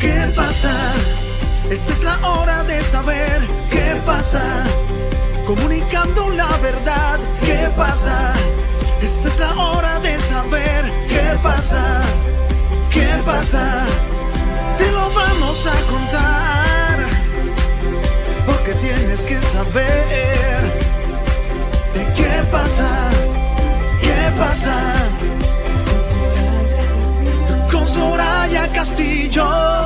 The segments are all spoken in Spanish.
¿Qué pasa? Esta es la hora de saber qué pasa. Comunicando la verdad, ¿qué pasa? Esta es la hora de saber qué pasa. ¿Qué pasa? Te lo vamos a contar. Porque tienes que saber de qué pasa. ¿Qué pasa? Con Soraya Castillo.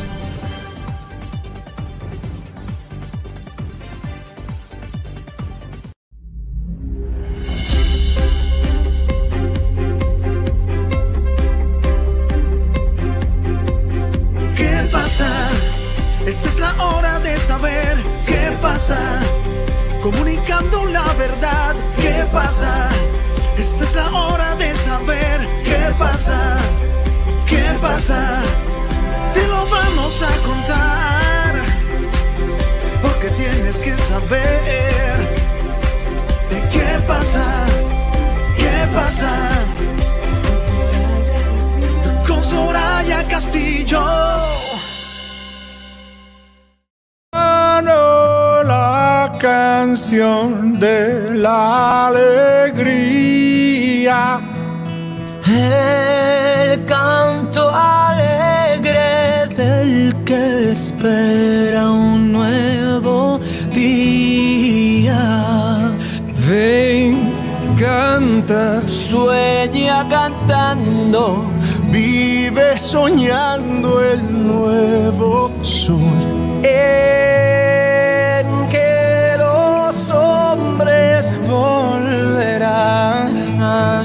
Canción de la alegría. El canto alegre del que espera un nuevo día. Ven, canta, Sueña cantando, Vive soñando el nuevo sol.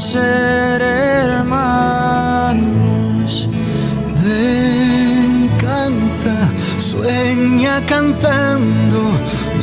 Ser hermanos. Ven, canta, Sueña cantando,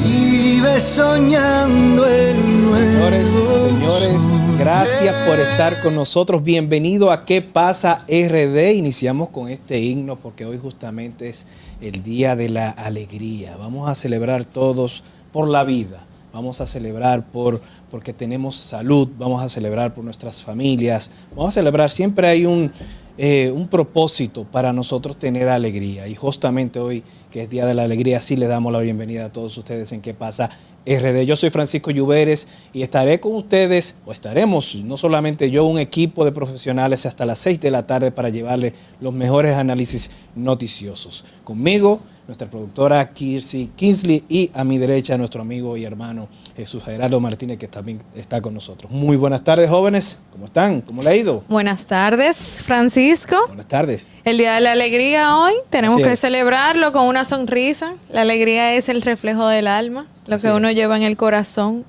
vive soñando el nuevo Señores, señores, gracias por estar con nosotros. Bienvenido a ¿Qué pasa RD? Iniciamos con este himno porque hoy justamente es el Día de la Alegría. Vamos a celebrar todos por la vida. Vamos a celebrar por porque tenemos salud, vamos a celebrar por nuestras familias, vamos a celebrar, siempre hay un, eh, un propósito para nosotros tener alegría. Y justamente hoy, que es Día de la Alegría, sí le damos la bienvenida a todos ustedes en ¿Qué pasa RD? Yo soy Francisco Lluveres y estaré con ustedes, o estaremos, no solamente yo, un equipo de profesionales hasta las 6 de la tarde para llevarle los mejores análisis noticiosos. Conmigo, nuestra productora Kirsi Kingsley y a mi derecha nuestro amigo y hermano Jesús Gerardo Martínez que también está con nosotros. Muy buenas tardes jóvenes, ¿cómo están? ¿Cómo le ha ido? Buenas tardes, Francisco. Buenas tardes. El Día de la Alegría hoy, tenemos Así que es. celebrarlo con una sonrisa. La alegría es el reflejo del alma, lo Así que uno es. lleva en el corazón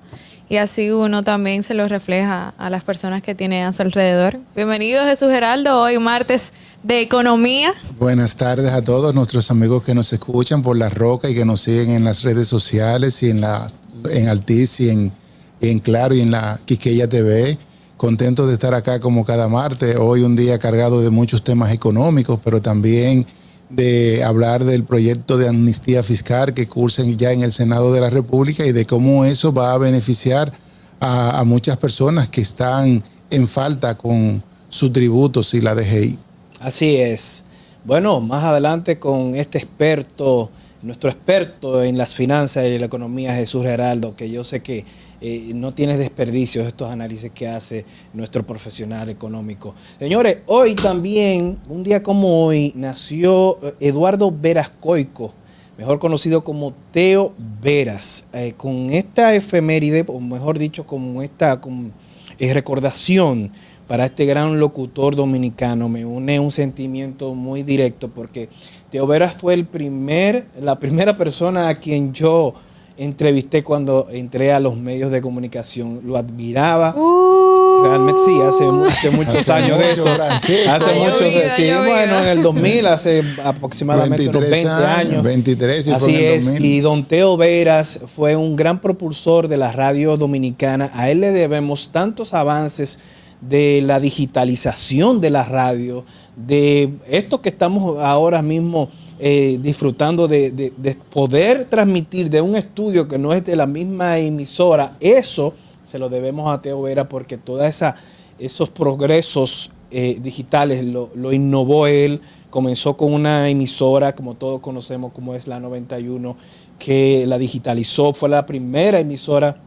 y así uno también se lo refleja a las personas que tiene a su alrededor. Bienvenido Jesús Geraldo, hoy martes de economía. Buenas tardes a todos nuestros amigos que nos escuchan por La Roca y que nos siguen en las redes sociales y en la en Altiz y en, en Claro y en la Quiqueya TV. Contentos de estar acá como cada martes. Hoy un día cargado de muchos temas económicos, pero también de hablar del proyecto de amnistía fiscal que cursen ya en el Senado de la República y de cómo eso va a beneficiar a, a muchas personas que están en falta con sus tributos y la DGI. Así es. Bueno, más adelante con este experto, nuestro experto en las finanzas y la economía, Jesús Geraldo, que yo sé que eh, no tiene desperdicio estos análisis que hace nuestro profesional económico. Señores, hoy también, un día como hoy, nació eh, Eduardo Verascoico, mejor conocido como Teo Veras. Eh, con esta efeméride, o mejor dicho, con esta recordación para este gran locutor dominicano, me une un sentimiento muy directo porque Teo Veras fue el primer, la primera persona a quien yo entrevisté cuando entré a los medios de comunicación. Lo admiraba. Uh, Realmente sí, hace, mu- hace muchos Hace años de eso. Hace Ha muchos, sí, llovido. bueno, en el 2000, hace aproximadamente unos 20 años. 23 y fue Así en el es, 2000. y don Teo Veras fue un gran propulsor de la radio dominicana. A él le debemos tantos avances de la digitalización de la radio, de esto que estamos ahora mismo eh, disfrutando de, de- de poder transmitir de un estudio que no es de la misma emisora. Eso se lo debemos a Teo Vera porque todos esos progresos eh, digitales lo, lo innovó él. Comenzó con una emisora, como todos conocemos, como es la 91, que la digitalizó. Fue la primera emisora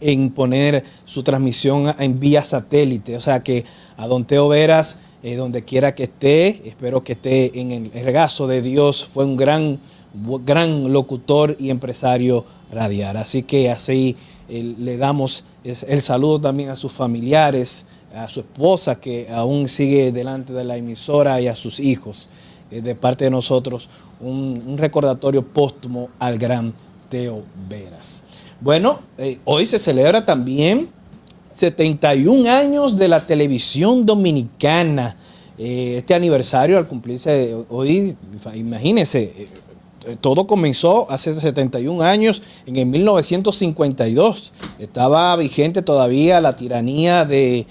en poner su transmisión en vía satélite. O sea que a Don Teo Veras, eh, donde quiera que esté, espero que esté en el regazo de Dios, fue un gran, gran locutor y empresario radial. Así que así eh, le damos el saludo también a sus familiares, a su esposa que aún sigue delante de la emisora y a sus hijos. Eh, de parte de nosotros, un recordatorio póstumo al gran Teo Veras. Bueno, eh, hoy se celebra también 71 años de la televisión dominicana. Eh, este aniversario al cumplirse hoy, imagínense, eh, todo comenzó hace 71 años, en el 1952. Estaba vigente todavía la tiranía de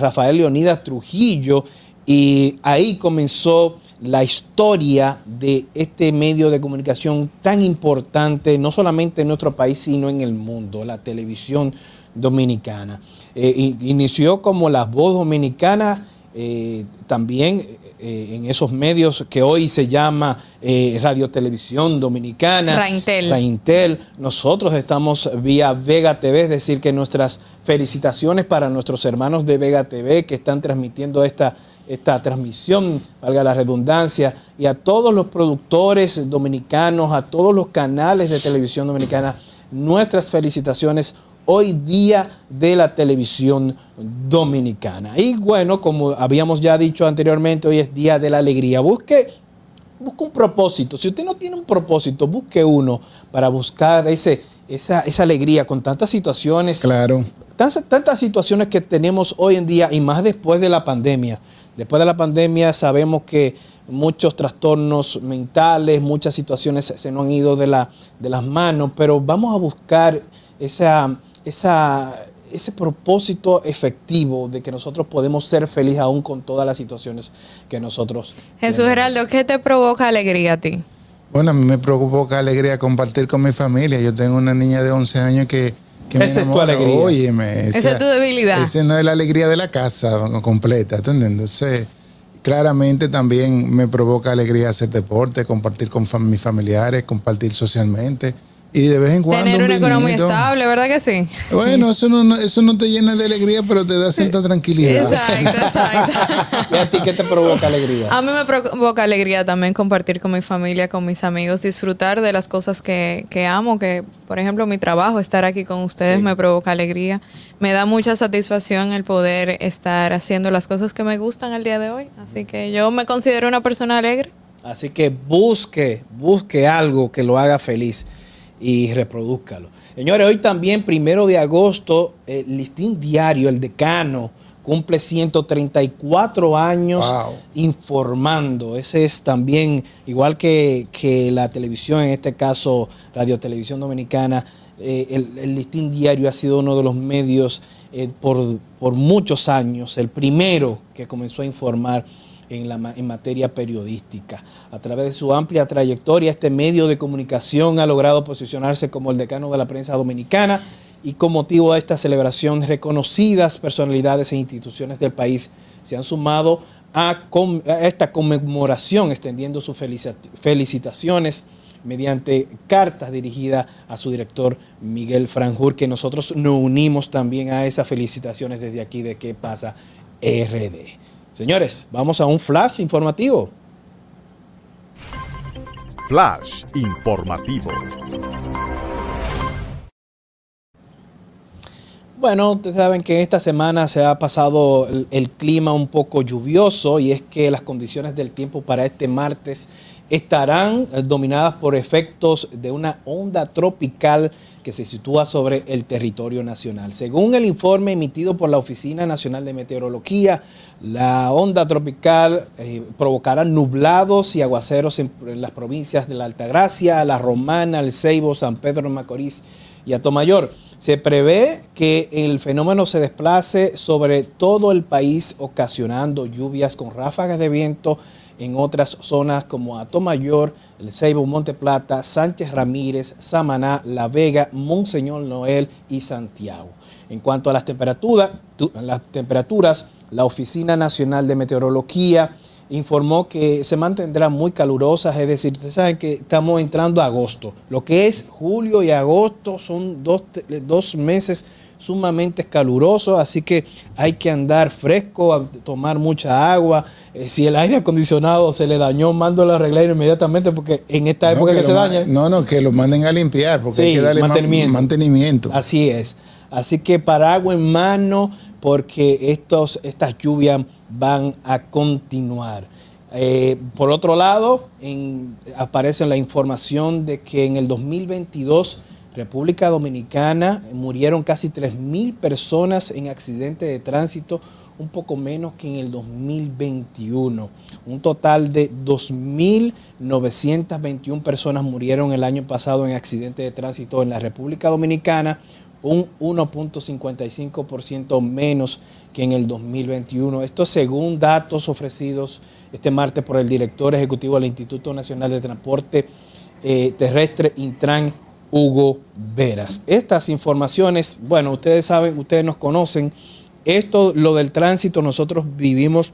Rafael Leonidas Trujillo y ahí comenzó la historia de este medio de comunicación tan importante, no solamente en nuestro país, sino en el mundo, la televisión dominicana. Eh, inició como la voz dominicana, eh, también eh, en esos medios que hoy se llama Radio Televisión Dominicana. Raintel. Raintel. Nosotros estamos vía Vega TV, es decir, que nuestras felicitaciones para nuestros hermanos de Vega TV que están transmitiendo esta, esta transmisión, valga la redundancia, y a todos los productores dominicanos, a todos los canales de televisión dominicana, nuestras felicitaciones hoy día de la televisión dominicana. Y bueno, como habíamos ya dicho anteriormente, hoy es día de la alegría. Busque, busque un propósito. Si usted no tiene un propósito, busque uno para buscar ese, esa, esa alegría con tantas situaciones Claro. tantas, tantas situaciones que tenemos hoy en día y más después de la pandemia. Después de la pandemia sabemos que muchos trastornos mentales, muchas situaciones se- nos han ido de, la, de las manos, pero vamos a buscar esa, esa, ese propósito efectivo de que nosotros podemos ser felices aún con todas las situaciones que nosotros Jesús tenemos. Geraldo, ¿qué te provoca alegría a ti? Bueno, a mí me provoca alegría compartir con mi familia. Yo tengo una niña de 11 años que, que Esa es tu alegría. Óyeme, Esa es tu debilidad. Esa no es la alegría de la casa completa. Entonces, claramente también me provoca alegría hacer deporte, compartir con fam- mis familiares, compartir socialmente. Y de vez en cuando. Tener un una economía estable, ¿verdad que sí? Bueno, eso no, no- eso no te llena de alegría, pero te da cierta tranquilidad. Exacto, exacto. ¿Y a ti qué te provoca alegría? A mí me provoca alegría también compartir con mi familia, con mis amigos, disfrutar de las cosas que, que amo, que por ejemplo mi trabajo, estar aquí con ustedes Sí. me provoca alegría. Me da mucha satisfacción el poder estar haciendo las cosas que me gustan el día de hoy. Así que yo me considero una persona alegre. Así que busque, busque algo que lo haga feliz y reproduzcalo. Señores, hoy también, primero de agosto, el listín diario, el decano, cumple 134 años Wow. informando. Ese es también, igual que, que la televisión, en este caso Radio Televisión Dominicana, eh, el, el listín diario ha sido uno de los medios eh, por, por muchos años, el primero que comenzó a informar en, materia periodística. A través de su amplia trayectoria, este medio de comunicación ha logrado posicionarse como el decano de la prensa dominicana y con motivo de esta celebración, reconocidas personalidades e instituciones del país se han sumado a, a esta conmemoración, extendiendo sus felici- felicitaciones mediante cartas dirigidas a su director Miguel Franjur, que nosotros nos unimos también a esas felicitaciones desde aquí de qué pasa RD. Señores, vamos a un flash informativo. Flash informativo. Bueno, ustedes saben que esta semana se ha pasado el, el, clima un poco lluvioso y es que las condiciones del tiempo para este martes estarán eh, dominadas por efectos de una onda tropical que se sitúa sobre el territorio nacional. Según el informe emitido por la Oficina Nacional de Meteorología, la onda tropical eh, provocará nublados y aguaceros en, las provincias de la Altagracia, La Romana, El Ceibo, San Pedro Macorís y Atomayor. Se prevé que el fenómeno se desplace sobre todo el país ocasionando lluvias con ráfagas de viento en otras zonas como Atomayor, El Ceibo, Monte Plata, Sánchez Ramírez, Samaná, La Vega, Monseñor Noel y Santiago. En cuanto a las temperaturas, las temperaturas, la Oficina Nacional de Meteorología informó que se mantendrán muy calurosas, es decir, ustedes saben que estamos entrando a agosto. Lo que es julio y agosto son dos, dos meses sumamente calurosos, así que hay que andar fresco, tomar mucha agua. Eh, si el aire acondicionado se le dañó, mándalo a arreglar inmediatamente porque en esta época no, que, que se daña... No, no, que lo manden a limpiar porque Sí, hay que darle mantenimiento. mantenimiento. Así es. Así que paraguas en mano porque estos, estas lluvias van a continuar. Eh, por otro lado, en- aparece la información de que en el 2022 República Dominicana murieron casi 3.000 personas en accidentes de tránsito, un poco menos que en el 2021. Un total de 2.921 personas murieron el año pasado en accidentes de tránsito en la República Dominicana, un 1.55% menos que en el 2021. Esto según datos ofrecidos este martes por el director ejecutivo del Instituto Nacional de Transporte eh, Terrestre, Intran, Hugo Veras. Estas informaciones, bueno, ustedes saben, ustedes nos conocen. Esto, lo del tránsito, nosotros vivimos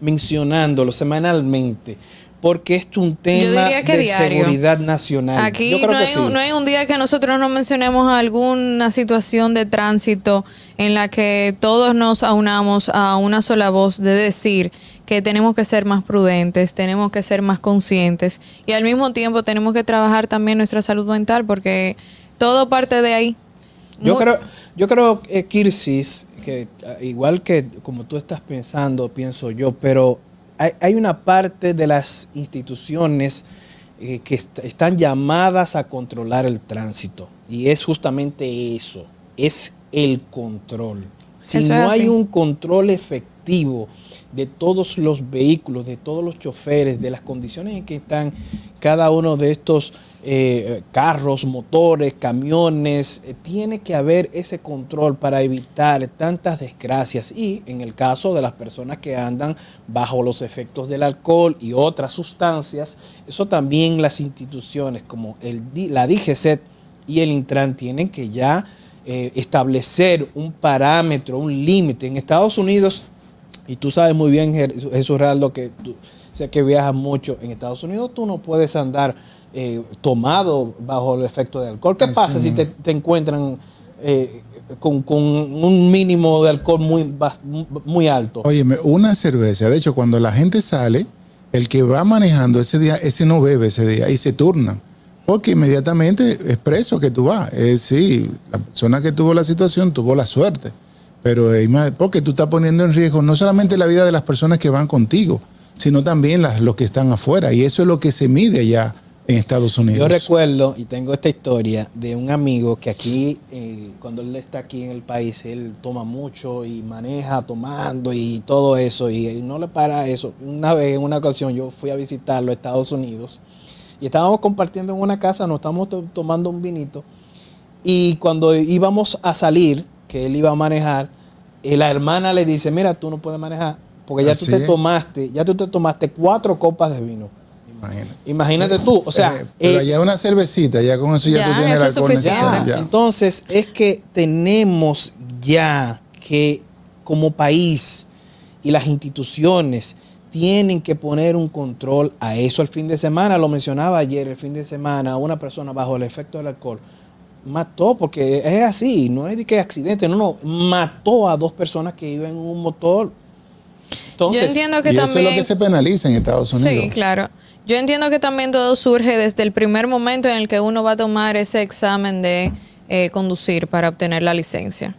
mencionándolo semanalmente, porque es un tema de diario. seguridad nacional. Aquí Yo creo no que hay, sí. no hay un día que nosotros no mencionemos alguna situación de tránsito en la que todos nos aunamos a una sola voz de decir que tenemos que ser más prudentes, tenemos que ser más conscientes y al mismo tiempo tenemos que trabajar también nuestra salud mental porque todo parte de ahí. Yo creo, yo creo eh, Kirsis, que ah, igual que como tú estás pensando, pienso yo, pero hay, hay una parte de las instituciones eh, que est- están llamadas a controlar el tránsito. Y es justamente eso, es el control. Si Eso no hay un control efectivo de todos los vehículos, de todos los choferes, de las condiciones en que están cada uno de estos eh, carros, motores, camiones, eh, tiene que haber ese control para evitar tantas desgracias y en el caso de las personas que andan bajo los efectos del alcohol y otras sustancias, eso también las instituciones como la DGCET y el Intran tienen que ya eh, establecer un parámetro, un límite. En Estados Unidos, y tú sabes muy bien, Jesús Realdo, que tú sé que viajas mucho en Estados Unidos, tú no puedes andar eh, tomado bajo el efecto de alcohol. ¿Qué Así pasa si te, te encuentran eh, con, con un mínimo de alcohol muy, alto? Óyeme, una cerveza. De hecho, cuando la gente sale, el que va manejando ese día, ese no bebe ese día y se turna. Porque inmediatamente es preso que tú vas. Es sí, la persona que tuvo la situación tuvo la suerte. Pero más- porque tú estás poniendo en riesgo no solamente la vida de las personas que van contigo, sino también las, los que están afuera. Y eso es lo que se mide allá en Estados Unidos. Yo recuerdo, y tengo esta historia, de un amigo que aquí, eh, cuando él está aquí en el país, él toma mucho y maneja tomando y todo eso, y no le para eso. Una vez, en una ocasión, yo fui a visitarlo a Estados Unidos y estábamos compartiendo en una casa, nos estábamos to- tomando un vinito, y cuando íbamos a salir, que él iba a manejar, eh, la hermana le dice, mira, tú no puedes manejar, porque ya tú te tomaste, ya tú te tomaste cuatro copas de vino. Imagínate. Imagínate tú, o sea, Eh, pero eh, allá una cervecita, ya con eso ya, Ya, tú tienes el alcohol necesario. Ya, ya. Entonces, es que tenemos ya que como país y las instituciones tienen que poner un control a eso. El fin de semana, lo mencionaba ayer, el fin de semana, una persona bajo el efecto del alcohol mató, porque es así, no es de que accidente, no, no, mató a dos personas que iban en un motor. Entonces, Yo entiendo que y eso es lo que se penaliza en Estados Unidos. Sí, claro. Yo entiendo que también todo surge desde el primer momento en el que uno va a tomar ese examen de eh, conducir para obtener la licencia.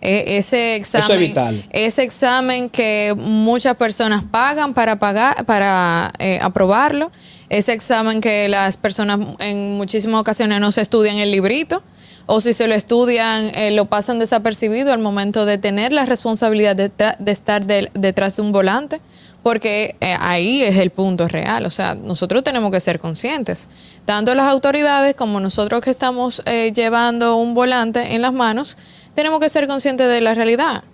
E- ese examen, vital. ese examen que muchas personas pagan para pagar, para eh, aprobarlo, ese examen que las personas en muchísimas ocasiones no se estudian el librito, o si se lo estudian, eh, lo pasan desapercibido al momento de tener la responsabilidad de, de estar detrás de un volante, porque eh, ahí es el punto real. O sea, nosotros tenemos que ser conscientes, tanto las autoridades como nosotros que estamos eh, llevando un volante en las manos, tenemos que ser conscientes de la realidad.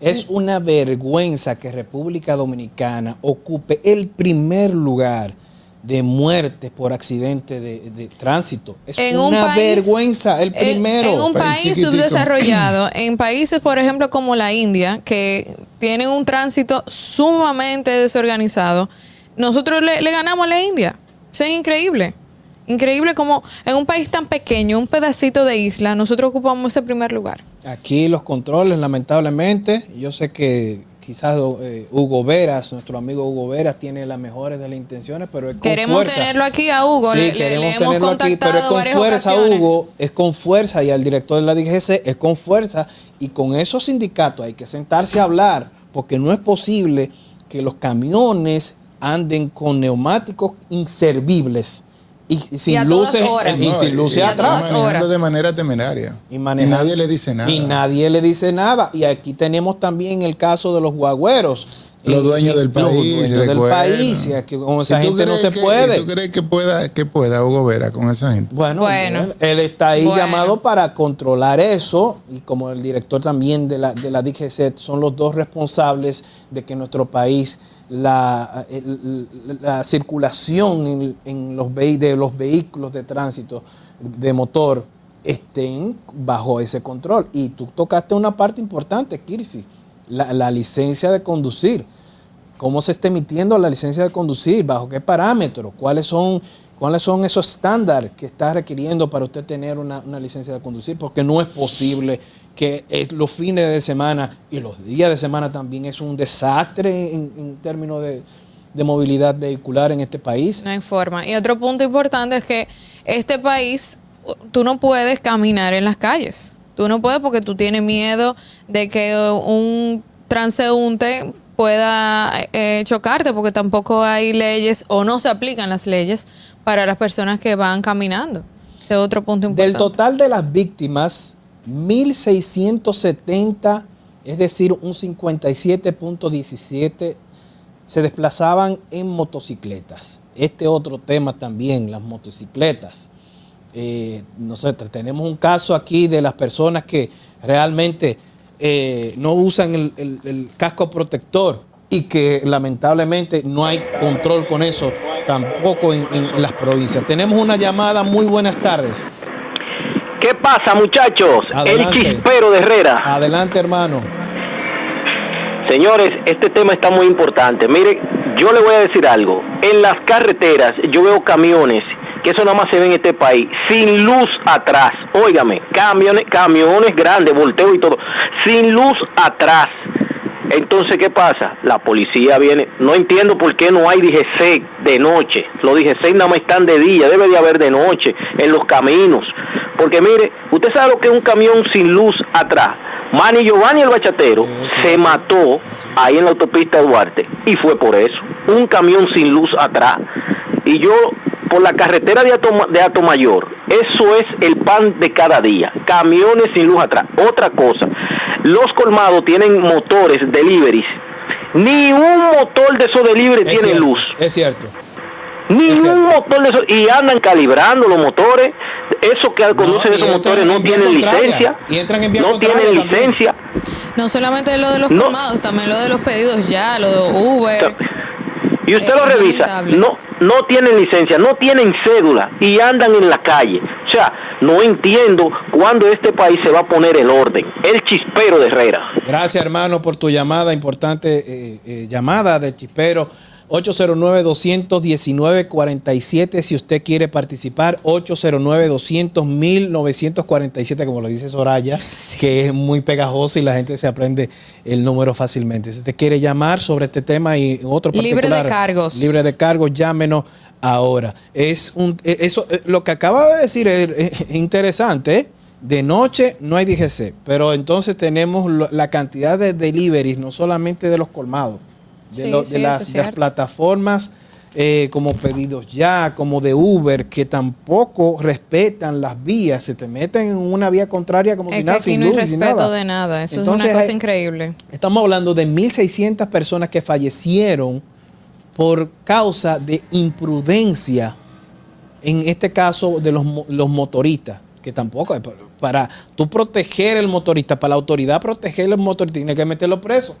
Es una vergüenza que República Dominicana ocupe el primer lugar de muertes por accidente de, de tránsito. Es en un una país- vergüenza, el en- primero. En, un País subdesarrollado, en países, por ejemplo, como la India, que tienen un tránsito sumamente desorganizado, nosotros le, le ganamos a la India. Eso es increíble. Increíble como en un país tan pequeño, un pedacito de isla, nosotros ocupamos ese primer lugar. Aquí los controles, lamentablemente, yo sé que quizás eh, Hugo Veras, nuestro amigo Hugo Veras, tiene las mejores de las intenciones, pero es con Queremos fuerza. tenerlo aquí a Hugo, Sí, le, queremos le hemos tenerlo aquí, contactado pero es con fuerza, ocasiones. Hugo, es con fuerza y al director de la DGC es con fuerza y con esos sindicatos hay que sentarse a hablar porque no es posible que los camiones anden con neumáticos inservibles y, y sin todas luces horas. y No, sin y- luces y atrás. horas. de manera temeraria. Y, Y, nadie le dice nada. Y nadie le dice nada. Y aquí tenemos también el caso de los guagüeros. Los Y- dueños y del los país, dueños del país. Y aquí con esa ¿Y tú gente no crees se que- puede. y ¿Tú crees que pueda, que pueda Hugo Vera con esa gente? Bueno, Bueno. él, él está ahí Bueno. llamado para controlar eso y como el director también de la, de la DGC son los dos responsables de que nuestro país la, la circulación en, en los de los vehículos de tránsito de motor estén bajo ese control. Y tú tocaste una parte importante, Kirsi, la, la licencia de conducir. Cómo se está emitiendo la licencia de conducir, bajo qué parámetros, cuáles son, cuáles son esos estándares que está requiriendo para usted tener una, una licencia de conducir, porque no es posible que los fines de semana y los días de semana también es un desastre en, en términos de, de movilidad vehicular en este país. No hay forma. Y otro punto importante es que este país, tú no puedes caminar en las calles. Tú no puedes porque tú tienes miedo de que un transeúnte pueda eh, chocarte porque tampoco hay leyes o no se aplican las leyes para las personas que van caminando. Ese es otro punto importante. Del total de las víctimas, 1.670, es decir, un 57.17, se desplazaban en motocicletas. Este otro tema también, las motocicletas. Eh, nosotros tenemos un caso aquí de las personas que realmente eh, no usan el, casco protector y que lamentablemente no hay control con eso tampoco en las provincias. Tenemos una llamada, muy buenas tardes. ¿Qué pasa, muchachos? Adelante. El chispero de Herrera. Adelante, hermano. Señores, este tema está muy importante. Mire, yo le voy a decir algo. En las carreteras yo veo camiones, que eso nada más se ve en este país, sin luz atrás. Óigame, camiones, camiones grandes, volteo y todo, sin luz atrás. Entonces, ¿qué pasa? La policía viene. No entiendo por qué no hay DGC de noche. Los DGC nada más están de día. Debe de haber de noche en los caminos. Porque mire, usted sabe lo que es un camión sin luz atrás. Manny Giovanni el bachatero se mató ahí en la autopista Duarte y fue por eso. Un camión sin luz atrás. Y yo, por la carretera de Ato, de Ato Mayor, eso es el pan de cada día. Camiones sin luz atrás. Otra cosa, los colmados tienen motores deliveries. Ni un motor de esos deliveries Es tiene cierto, luz. Es cierto. Ni Es cierto. un motor de esos. Y andan calibrando los motores. Esos que conducen y esos motores no tienen contraria. licencia. Y entran en No tienen licencia. No solamente lo de los No. colmados, también lo de los pedidos ya, lo de Uber. Y usted lo revisa, lamentable. no, no tienen licencia, no tienen cédula y andan en la calle. O sea, no entiendo cuándo este país se va a poner el orden. El chispero de Herrera. Gracias, hermano, por tu llamada, importante eh, eh, llamada de Chispero. 809-219-47 si usted quiere participar. 809-200-1947, como lo dice Soraya, que es muy pegajoso y la gente se aprende el número fácilmente. Si usted quiere llamar sobre este tema y otro Libre de particular, cargos. Libre de cargos, llámenos ahora. Es un, eh, eso, eh, lo que acaba de decir es, es interesante, ¿eh? De noche no hay DGC, pero entonces tenemos la cantidad de deliveries, no solamente de los colmados, de, Sí, lo- sí, de eso las, es plataformas eh, como Pedidos Ya, como de Uber, que tampoco respetan las vías, se te meten en una vía contraria como Es si nada, sin no luz y sin respeto nada. de nada. Eso Entonces, es una cosa hay- increíble. Estamos hablando de 1.600 personas que fallecieron por causa de imprudencia, en este caso de los, los motoristas, que tampoco, para tú proteger el motorista, para la autoridad proteger el motorista, tiene que meterlo preso,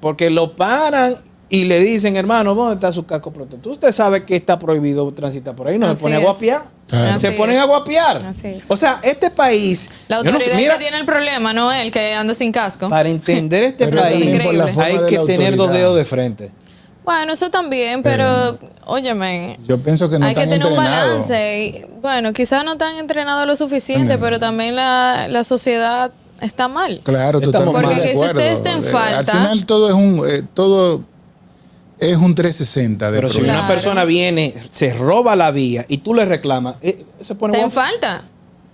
porque lo paran y le dicen, hermano, ¿dónde está su casco protector? Usted sabe que está prohibido transitar por ahí, no Así se pone a guapiar. Claro. Se ponen es. a guapiar. Así es. O sea, este país... La yo no sé, autoridad mira, que tiene el problema, no él que anda sin casco. para entender este país hay que tener dos dedos de frente. Bueno, eso también, pero óyeme, Yo pienso que no hay que tener un balance. Y, bueno, quizás no están entrenados lo suficiente, También. pero también la, la sociedad está mal. Claro, totalmente Porque de que si acuerdo. usted está en Eh, falta- Al final todo es un eh, todo es un 360 de Pero si una persona viene, se roba la vía y tú le reclamas, eh, se pone Te en guapo. falta.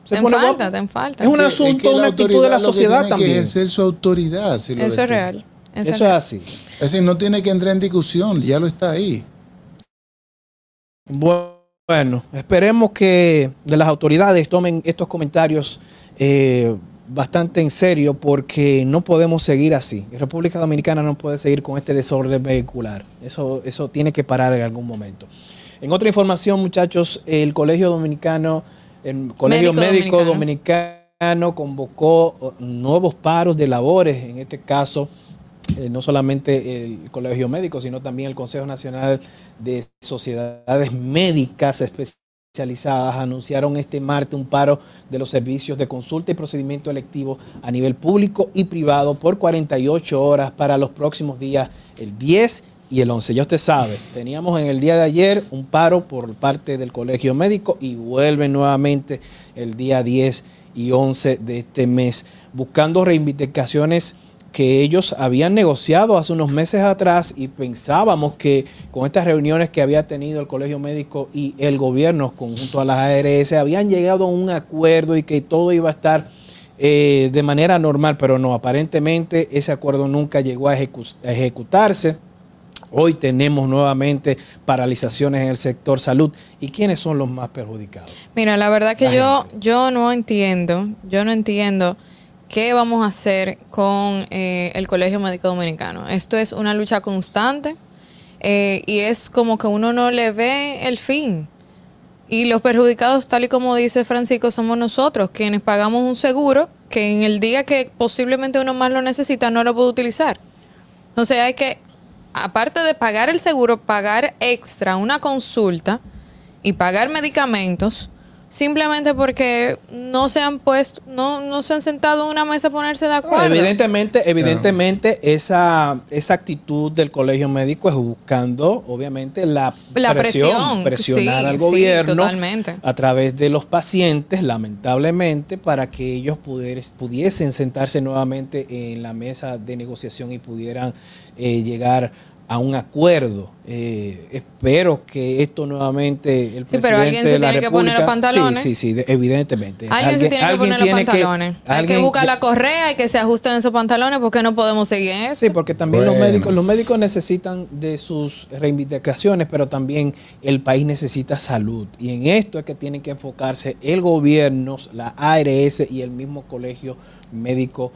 Se Te en pone falta, guapo. te en falta. Es un Que- asunto, que una actitud de la lo que sociedad tiene que también. ejercer su autoridad. si lo Eso es real. Eso, Eso es real. así. Es decir, no tiene que entrar en discusión, ya lo está ahí. Bueno, esperemos que de las autoridades tomen estos comentarios eh, bastante en serio porque no podemos seguir así. República Dominicana no puede seguir con este desorden vehicular. Eso, eso tiene que parar en algún momento. En otra información, muchachos, el Colegio Dominicano, el Colegio Médico Médico Dominicano. Dominicano convocó oh, nuevos paros de labores, en este caso eh, no solamente el Colegio Médico, sino también el Consejo Nacional de Sociedades Médicas Especializadas anunciaron este martes un paro de los servicios de consulta y procedimiento electivo a nivel público y privado por 48 horas para los próximos días, el 10 y el 11. Ya usted sabe, teníamos en el día de ayer un paro por parte del Colegio Médico y vuelven nuevamente el día 10 y 11 de este mes, buscando reivindicaciones que ellos habían negociado hace unos meses atrás y pensábamos que con estas reuniones que había tenido el Colegio Médico y el gobierno conjunto a las ARS habían llegado a un acuerdo y que todo iba a estar eh, de manera normal, pero no, aparentemente ese acuerdo nunca llegó a, ejecu- a ejecutarse. Hoy tenemos nuevamente paralizaciones en el sector salud. ¿Y quiénes son los más perjudicados? Mira, la verdad que La yo, gente. yo no entiendo, yo no entiendo qué vamos a hacer con eh, el Colegio Médico Dominicano. Esto es una lucha constante eh, y es como que uno no le ve el fin. Y los perjudicados, tal y como dice Francisco, somos nosotros, quienes pagamos un seguro que en el día que posiblemente uno más lo necesita no lo puede utilizar. Entonces hay que, aparte de pagar el seguro, pagar extra una consulta y pagar medicamentos simplemente porque no se han puesto, no, no se han sentado en una mesa a ponerse de acuerdo. Evidentemente, evidentemente esa, esa actitud del colegio médico es buscando, obviamente, la, La presión, presionar sí, al gobierno totalmente. a través de los pacientes, lamentablemente, para que ellos puder- pudiesen sentarse nuevamente en la mesa de negociación y pudieran eh, llegar a un acuerdo. Eh, espero que esto nuevamente el Sí, pero alguien presidente se de la tiene que poner los República- pantalones. Sí, sí, sí, de- evidentemente. Alguien, se tiene que poner los pantalones. Hay que alguien- buscar la correa y que se ajusten esos pantalones porque no podemos seguir en eso. Sí, porque también los médicos, los médicos necesitan de sus reivindicaciones, pero también el país necesita salud. Y en esto es que tienen que enfocarse el gobierno, la ARS y el mismo colegio médico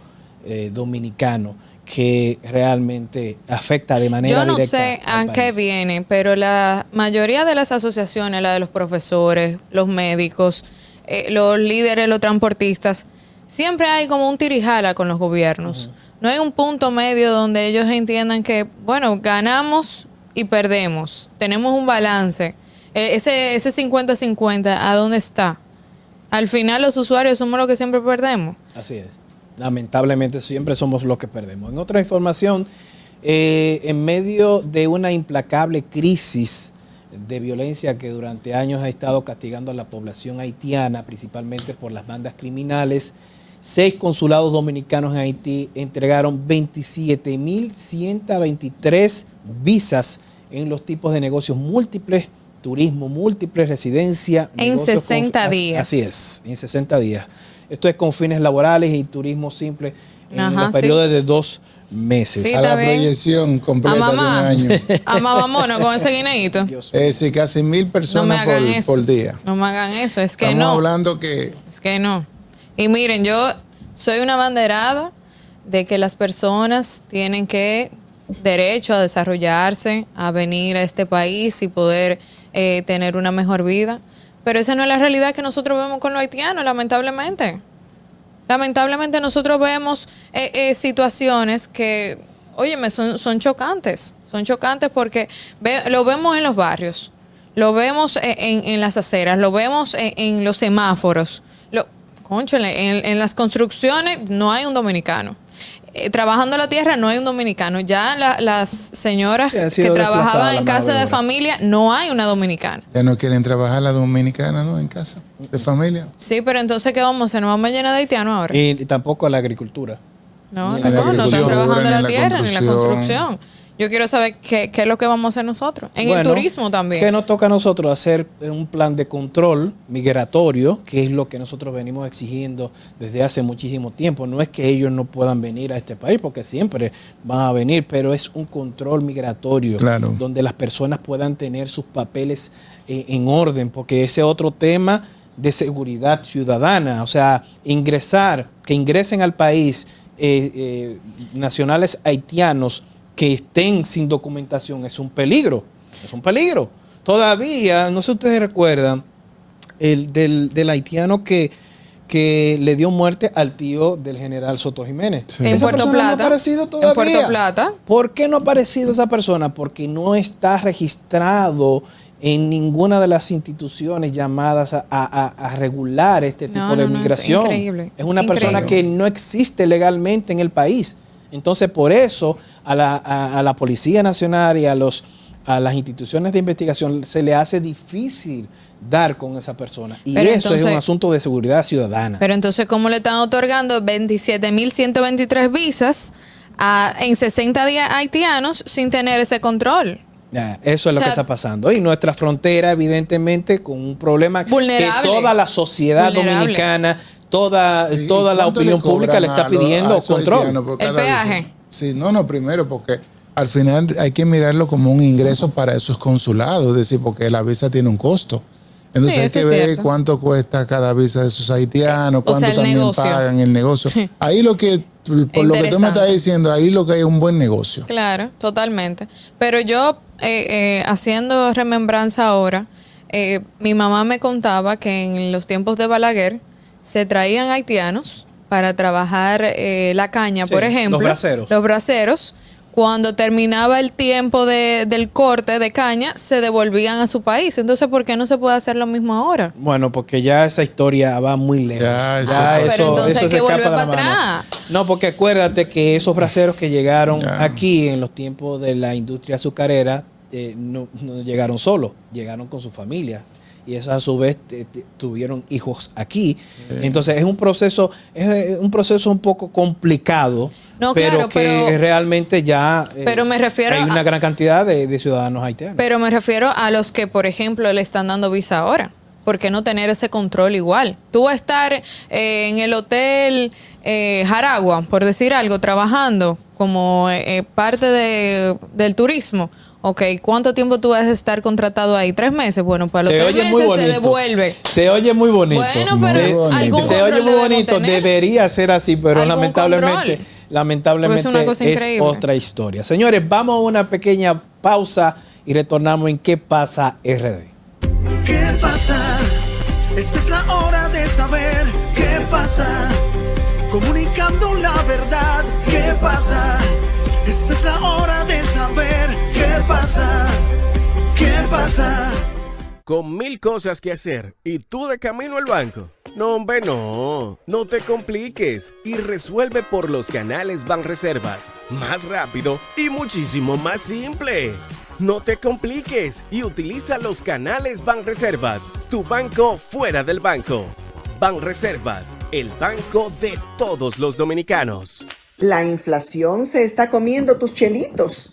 eh, dominicano, que realmente afecta de manera Yo no directa sé a qué viene, pero la mayoría de las asociaciones, la de los profesores, los médicos, eh, los líderes, los transportistas, siempre hay como un tirijala con los gobiernos. No hay un punto medio donde ellos entiendan que, bueno, ganamos y perdemos. Tenemos un balance. Eh, ese ese 50-50, ¿a dónde está? Al final los usuarios somos los que siempre perdemos. Así es. Lamentablemente siempre somos los que perdemos. En otra información, eh, en medio de una implacable crisis de violencia que durante años ha estado castigando a la población haitiana, principalmente por las bandas criminales, seis consulados dominicanos en Haití entregaron 27.123 visas en los tipos de negocios múltiples, turismo múltiple, residencia. En negocios 60 así- días. Así es, en 60 días. Esto es con fines laborales y turismo simple en Ajá, los sí. periodos de dos meses. Sí, a la bien. proyección completa de un año. A mamá mono con ese guineíto. Es decir, casi mil personas por, día. No me hagan eso. Es que Estamos no. hablando que Es que no. Y miren, yo soy una banderada de que las personas tienen que derecho a desarrollarse, a venir a este país y poder eh, tener una mejor vida. Pero esa no es la realidad que nosotros vemos con los haitianos, lamentablemente. Lamentablemente nosotros vemos eh, eh, situaciones que, óyeme, son, son chocantes. Son chocantes porque lo vemos en los barrios, lo vemos en, en- en las aceras, lo vemos en, en los semáforos. Lo, cónchale, en, en las construcciones no hay un dominicano. Eh, trabajando la tierra no hay un dominicano. Ya la- las señoras Sí, han que desplazadas trabajaban la en mano casa de de obra. familia no hay una dominicana. ya no quieren trabajar la dominicana, ¿no? En casa, de familia. Sí, pero entonces ¿qué vamos a hacer? ¿Nos vamos a llenar de haitianos ahora? Y tampoco a la agricultura. No, Ni no, en la no, no están agricultura, trabajando ni la, en la tierra ni la construcción. construcción. Yo quiero saber qué, qué es lo que vamos a hacer nosotros. En el turismo también. ¿Qué nos toca a nosotros hacer un plan de control migratorio, que es lo que nosotros venimos exigiendo desde hace muchísimo tiempo? No es que ellos no puedan venir a este país, porque siempre van a venir, pero es un control migratorio Claro. donde las personas puedan tener sus papeles eh, en orden, porque ese otro tema de seguridad ciudadana, o sea, ingresar, que ingresen al país eh, eh, nacionales haitianos que estén sin documentación es un peligro, es un peligro. Todavía, no sé si ustedes recuerdan, el del, del haitiano que, que le dio muerte al tío del general Soto Jiménez. Sí. en Esa Puerto persona no ha Plata. aparecido todavía. En Puerto Plata. ¿Por qué no ha aparecido esa persona? Porque no está registrado en ninguna de las instituciones llamadas a, a- a regular este tipo No, de no, no, es migración. increíble, Es es una persona que no existe legalmente en el país. Entonces, por eso a la, a- a la Policía Nacional y a, los, a las instituciones de investigación se le hace difícil dar con esa persona. Y Pero eso es un asunto de seguridad ciudadana. Pero entonces, ¿cómo le están otorgando 27.123 visas a, en 60 días haitianos sin tener ese control? Ya, eso es O lo que está pasando. Y nuestra frontera, evidentemente, con un problema que toda la sociedad Vulnerable. dominicana, toda, ¿Y toda la opinión pública le está pidiendo control. El visa? Sí, no, no, primero porque al final hay que mirarlo como un ingreso para esos consulados, es decir, porque la visa tiene un costo. Entonces Sí, hay que ver cierto. cuánto cuesta cada visa de esos haitianos, O cuánto sea, también negocio. pagan el negocio. Ahí lo que, por lo que tú me estás diciendo, ahí lo que hay es un buen negocio. Claro, totalmente. Pero yo, eh, eh, haciendo remembranza ahora, eh, mi mamá me contaba que en los tiempos de Balaguer se traían haitianos para trabajar eh, la caña, Sí, por ejemplo. los braceros. Los braceros. Cuando terminaba el tiempo de- del corte de caña, se devolvían a su país. Entonces, ¿por qué no se puede hacer lo mismo ahora? Bueno, porque ya esa historia va muy lejos. Ya, eso- Ya Pero entonces hay que volver para atrás. No, porque acuérdate que esos braceros que llegaron Ya. aquí en los tiempos de la industria azucarera eh, no, no llegaron solos, llegaron con su familia. Y esos a su vez tuvieron hijos aquí. Entonces es un proceso, es un proceso un poco complicado, No, pero claro, que pero- realmente ya eh, Pero me refiero hay una a- gran cantidad de, de ciudadanos haitianos. Pero me refiero a los que, por ejemplo, le están dando visa ahora. ¿Por qué no tener ese control igual? Tú vas a estar eh, en el hotel eh, Jaragua, por decir algo, trabajando como eh, parte de- del turismo. Ok, ¿cuánto tiempo tú vas a estar contratado ahí? ¿Tres meses? Bueno, para los se tres oye muy meses bonito. se devuelve. Se oye muy bonito. Bueno, pero se, algún se oye muy bonito. tener. Debería ser así, pero lamentablemente, control. lamentablemente Pues es una cosa es otra historia. Señores, vamos a una pequeña pausa y retornamos en ¿Qué pasa RD? ¿Qué pasa? Esta es la hora de saber qué pasa. Comunicando la verdad, ¿qué pasa? Esta es la hora de saber qué pasa. ¿Qué pasa? Con mil cosas que hacer y tú de camino al banco. No, hombre, no. No te compliques y resuelve por los canales Banreservas. Más rápido y muchísimo más simple. No te compliques y utiliza los canales Banreservas. Tu banco fuera del banco. Banreservas, el banco de todos los dominicanos. La inflación se está comiendo tus chelitos.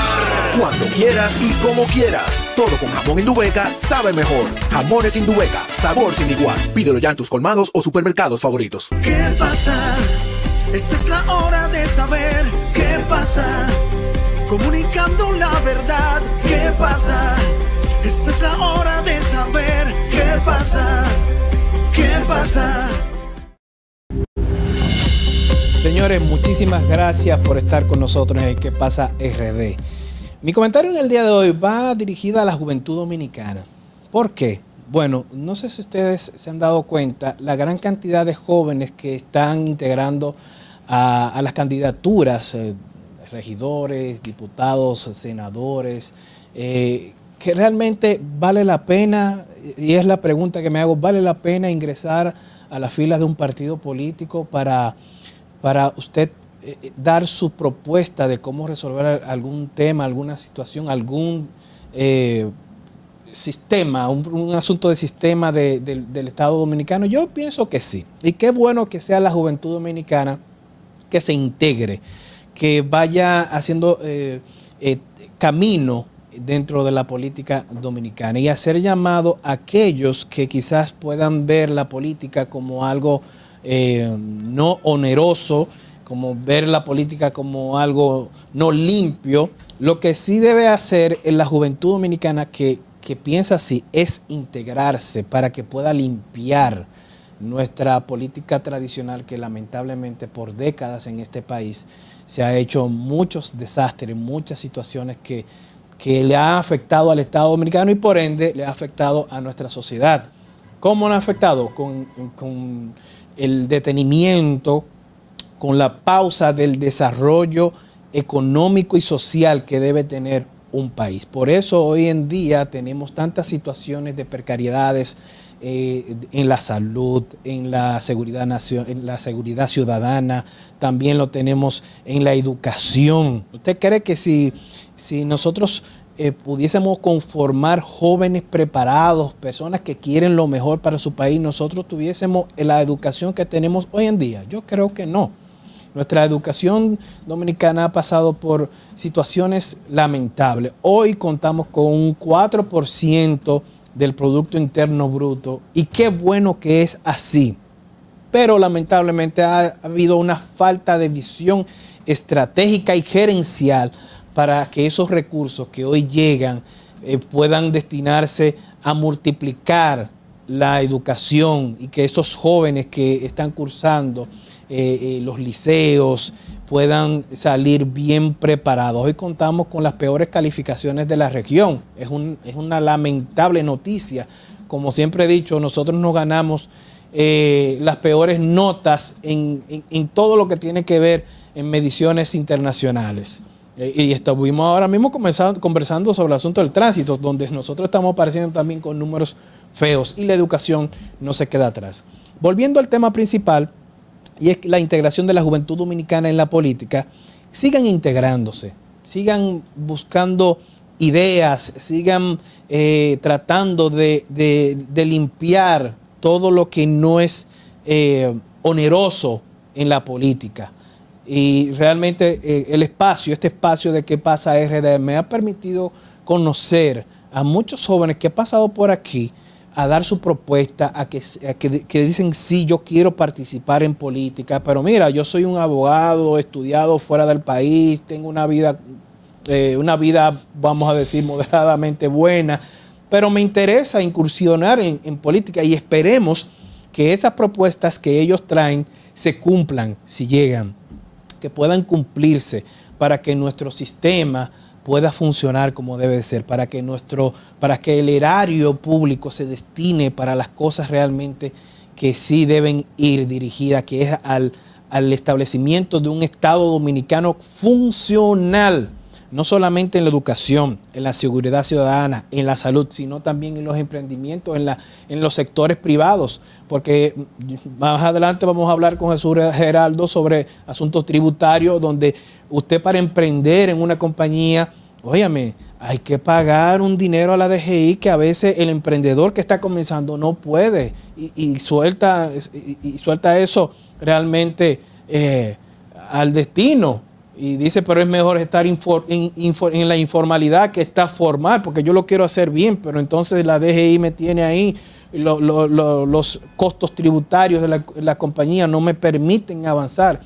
Cuando quieras y como quieras. Todo con jamón Indubeca sabe mejor. Jamones Indubeca, sabor sin igual. Pídelo ya en tus colmados o supermercados favoritos. ¿Qué pasa? Esta es la hora de saber qué pasa. Comunicando la verdad, ¿qué pasa? Esta es la hora de saber qué pasa. ¿Qué pasa? Señores, muchísimas gracias por estar con nosotros en ¿Qué pasa RD? Mi comentario en el día de hoy va dirigida a la juventud dominicana. ¿Por qué? Bueno, no sé si ustedes se han dado cuenta la gran cantidad de jóvenes que están integrando a, las candidaturas, eh, regidores, diputados, senadores, eh, que realmente vale la pena, y es la pregunta que me hago, ¿vale la pena ingresar a las filas de un partido político para para usted eh, eh, dar su propuesta de cómo resolver algún tema, alguna situación, algún eh, sistema, un, asunto de sistema del Estado Dominicano? Yo pienso que sí. Y qué bueno que sea la juventud dominicana que se integre, que vaya haciendo camino dentro de la política dominicana y hacer llamado a aquellos que quizás puedan ver la política como algo no oneroso, como ver la política como algo no limpio. Lo que sí debe hacer en la juventud dominicana que, que piensa así es integrarse para que pueda limpiar nuestra política tradicional que lamentablemente por décadas en este país se ha hecho muchos desastres, muchas situaciones que, que le ha afectado al Estado dominicano y por ende le ha afectado a nuestra sociedad. ¿Cómo lo ha afectado? Con, con el detenimiento, con la pausa del desarrollo económico y social que debe tener un país. Por eso hoy en día tenemos tantas situaciones de precariedades eh, en la salud, en la seguridad en la seguridad ciudadana, también lo tenemos en la educación. ¿Usted cree que si, si nosotros eh, pudiésemos conformar jóvenes preparados, personas que quieren lo mejor para su país, nosotros tuviésemos la educación que tenemos hoy en día? Yo creo que no. Nuestra educación dominicana ha pasado por situaciones lamentables. Hoy contamos con un 4% del Producto Interno Bruto y qué bueno que es así. Pero lamentablemente ha habido una falta de visión estratégica y gerencial para que esos recursos que hoy llegan eh, puedan destinarse a multiplicar la educación y que esos jóvenes que están cursando eh, eh, los liceos puedan salir bien preparados. Hoy contamos con las peores calificaciones de la región. Es, una lamentable noticia. Como siempre he dicho, nosotros nos ganamos las peores notas en todo lo que tiene que ver en mediciones internacionales. Eh, y estuvimos ahora mismo conversando sobre el asunto del tránsito, donde nosotros estamos apareciendo también con números feos y la educación no se queda atrás. Volviendo al tema principal, y es la integración de la juventud dominicana en la política, sigan integrándose, sigan buscando ideas, sigan eh, tratando de, limpiar todo lo que no es eh, oneroso en la política. Y realmente eh, el espacio, este espacio de qué pasa RD, me ha permitido conocer a muchos jóvenes que han pasado por aquí a dar su propuesta, a que, que, dicen, sí, yo quiero participar en política, pero mira, yo soy un abogado, estudiado fuera del país, tengo una vida, eh, una vida, vamos a decir, moderadamente buena, pero me interesa incursionar en, en política y esperemos que esas propuestas que ellos traen se cumplan si llegan, que puedan cumplirse para que nuestro sistema pueda funcionar como debe de ser, para que nuestro, para que el erario público se destine para las cosas realmente que sí deben ir dirigidas, que es al, al establecimiento de un Estado dominicano funcional, no solamente en la educación, en la seguridad ciudadana, en la salud, sino también en los emprendimientos, en, la, en los sectores privados, porque más adelante vamos a hablar con Jesús Geraldo sobre asuntos tributarios, donde usted para emprender en una compañía, óyame, hay que pagar un dinero a la DGI que a veces el emprendedor que está comenzando no puede y, y suelta, y, suelta eso realmente eh, al destino. Y dice, pero es mejor estar en, la informalidad que estar formal, porque yo lo quiero hacer bien, pero entonces la DGI me tiene ahí, lo- lo- lo- los costos tributarios de la, la compañía no me permiten avanzar.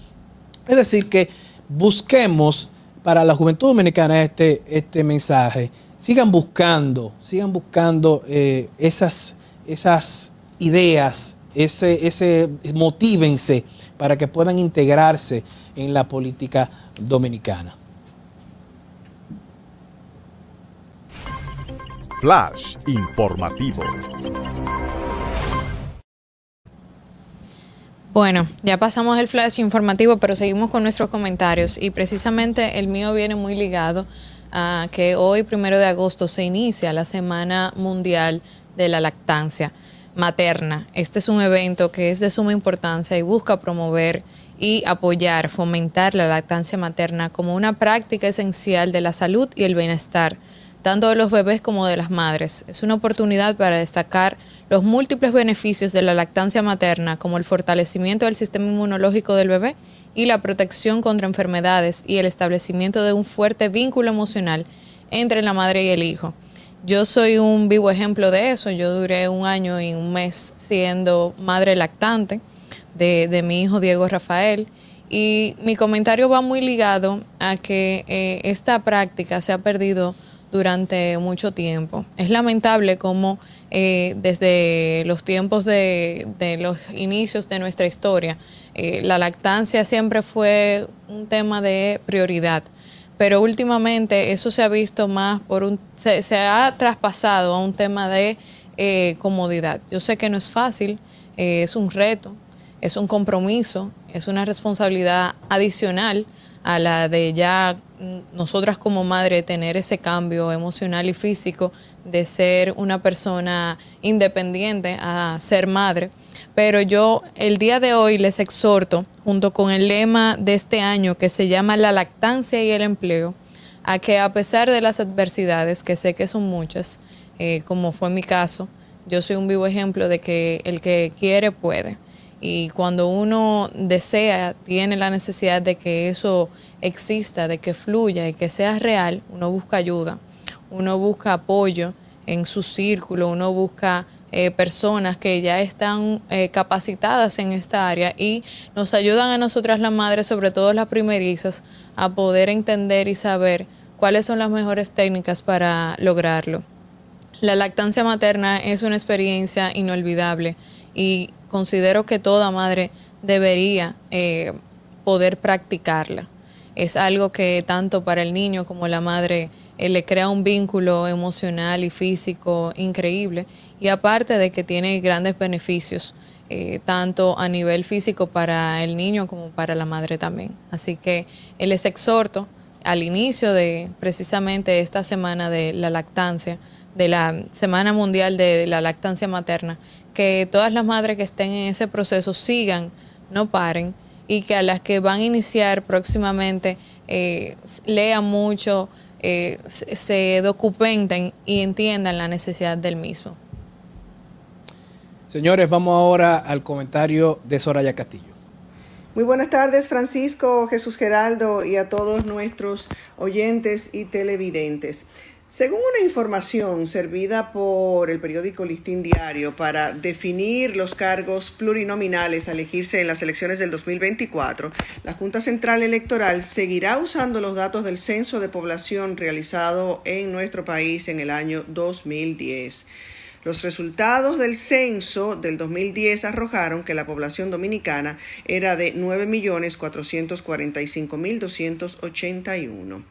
Es decir, que busquemos para la juventud dominicana este, este mensaje. Sigan buscando, sigan buscando eh, esas, esas ideas, ese, ese, motívense para que puedan integrarse en la política dominicana. Flash informativo. Bueno, ya pasamos el flash informativo, pero seguimos con nuestros comentarios y precisamente el mío viene muy ligado a que hoy, primero de agosto, se inicia la Semana Mundial de la Lactancia Materna. Este es un evento que es de suma importancia y busca promover y apoyar, fomentar la lactancia materna como una práctica esencial de la salud y el bienestar tanto de los bebés como de las madres. Es una oportunidad para destacar los múltiples beneficios de la lactancia materna, como el fortalecimiento del sistema inmunológico del bebé y la protección contra enfermedades y el establecimiento de un fuerte vínculo emocional entre la madre y el hijo. Yo soy un vivo ejemplo de eso. Yo duré un año y un mes siendo madre lactante de, mi hijo Diego Rafael. Y mi comentario va muy ligado a que eh, esta práctica se ha perdido durante mucho tiempo. Es lamentable cómo eh, desde los tiempos de, de, los inicios de nuestra historia, eh, la lactancia siempre fue un tema de prioridad. Pero últimamente eso se ha visto más por un, se, se ha traspasado a un tema de eh, comodidad. Yo sé que no es fácil, es un reto, es un compromiso, es una responsabilidad adicional a la de ya nosotras como madre tener ese cambio emocional y físico de ser una persona independiente a ser madre. Pero yo el día de hoy les exhorto, junto con el lema de este año que se llama La lactancia y el empleo, a que a pesar de las adversidades, que sé que son muchas, eh, como fue mi caso, yo soy un vivo ejemplo de que el que quiere puede. Y cuando uno desea, tiene la necesidad de que eso exista, de que fluya y que sea real, uno busca ayuda, uno busca apoyo en su círculo, uno busca eh, personas que ya están eh, capacitadas en esta área y nos ayudan a nosotras las madres, sobre todo las primerizas, a poder entender y saber cuáles son las mejores técnicas para lograrlo. La lactancia materna es una experiencia inolvidable y considero que toda madre debería eh, poder practicarla. Es algo que tanto para el niño como la madre le crea un vínculo emocional y físico increíble y aparte de que tiene grandes beneficios, eh, tanto a nivel físico para el niño como para la madre también. Así que les exhorto al inicio de precisamente esta semana de la lactancia, de la Semana Mundial de la Lactancia Materna, que todas las madres que estén en ese proceso sigan, no paren, y que a las que van a iniciar próximamente eh, lean mucho, eh, se documenten y entiendan la necesidad del mismo. Señores, vamos ahora al comentario de Soraya Castillo. Muy buenas tardes, Francisco, Jesús Geraldo y a todos nuestros oyentes y televidentes. Según una información servida por el periódico Listín Diario para definir los cargos plurinominales a elegirse en las elecciones del 2024, la Junta Central Electoral seguirá usando los datos del censo de población realizado en nuestro país en el año 2010. Los resultados del censo del 2010 arrojaron que la población dominicana era de 9.445.281.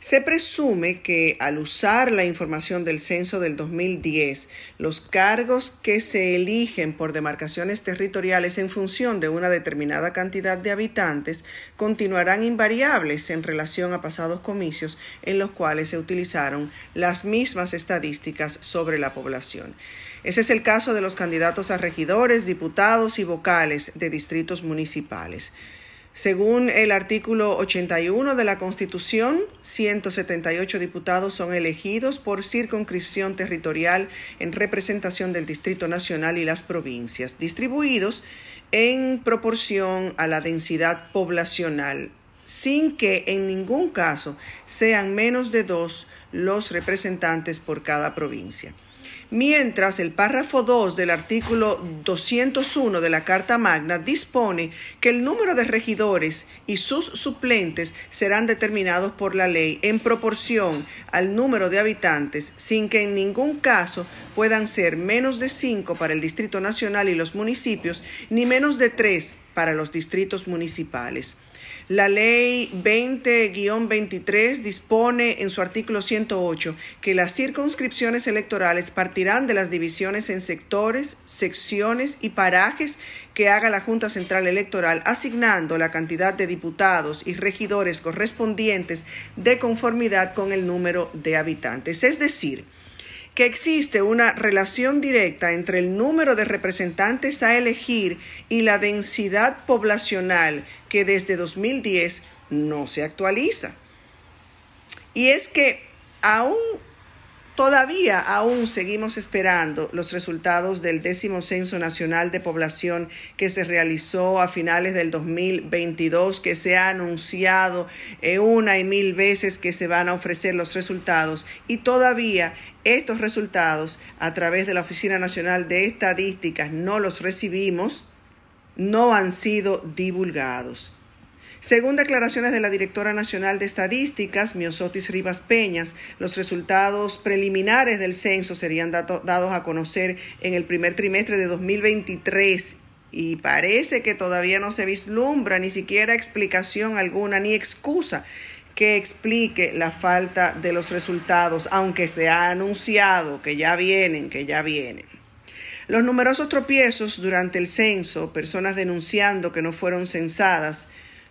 Se presume que al usar la información del censo del 2010, los cargos que se eligen por demarcaciones territoriales en función de una determinada cantidad de habitantes continuarán invariables en relación a pasados comicios en los cuales se utilizaron las mismas estadísticas sobre la población. Ese es el caso de los candidatos a regidores, diputados y vocales de distritos municipales. Según el artículo 81 de la Constitución, 178 diputados son elegidos por circunscripción territorial en representación del Distrito Nacional y las provincias, distribuidos en proporción a la densidad poblacional, sin que en ningún caso sean menos de dos los representantes por cada provincia mientras el párrafo 2 del artículo 201 de la Carta Magna dispone que el número de regidores y sus suplentes serán determinados por la ley en proporción al número de habitantes, sin que en ningún caso puedan ser menos de cinco para el Distrito Nacional y los municipios, ni menos de tres para los distritos municipales. La ley 20-23 dispone en su artículo 108 que las circunscripciones electorales partirán de las divisiones en sectores, secciones y parajes que haga la Junta Central Electoral, asignando la cantidad de diputados y regidores correspondientes de conformidad con el número de habitantes. Es decir, que existe una relación directa entre el número de representantes a elegir y la densidad poblacional que desde 2010 no se actualiza. Y es que aún Todavía aún seguimos esperando los resultados del décimo Censo Nacional de Población que se realizó a finales del 2022, que se ha anunciado eh, una y mil veces que se van a ofrecer los resultados y todavía estos resultados a través de la Oficina Nacional de Estadísticas no los recibimos, no han sido divulgados. Según declaraciones de la directora nacional de estadísticas, Miosotis Rivas Peñas, los resultados preliminares del censo serían dados a conocer en el primer trimestre de 2023 y parece que todavía no se vislumbra ni siquiera explicación alguna ni excusa que explique la falta de los resultados, aunque se ha anunciado que ya vienen, que ya vienen. Los numerosos tropiezos durante el censo, personas denunciando que no fueron censadas,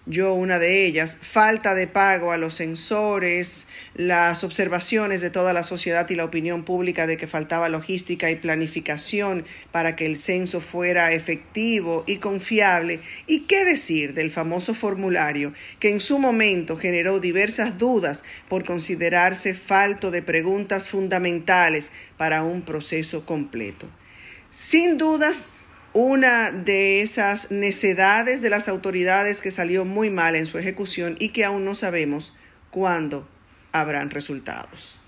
yo una de ellas, falta de pago a los censores, las observaciones de toda la sociedad y la opinión pública de que faltaba logística y planificación para que el censo fuera efectivo y confiable, y qué decir del famoso formulario que en su momento generó diversas dudas por considerarse falto de preguntas fundamentales para un proceso completo. Sin dudas, una de esas necedades de las autoridades que salió muy mal en su ejecución y que aún no sabemos cuándo habrán resultados.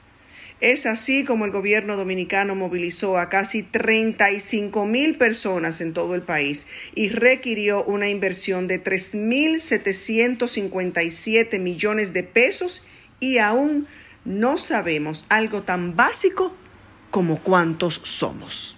Es así como el gobierno dominicano movilizó a casi 35 mil personas en todo el país y requirió una inversión de 3.757 millones de pesos y aún no sabemos algo tan básico como cuántos somos.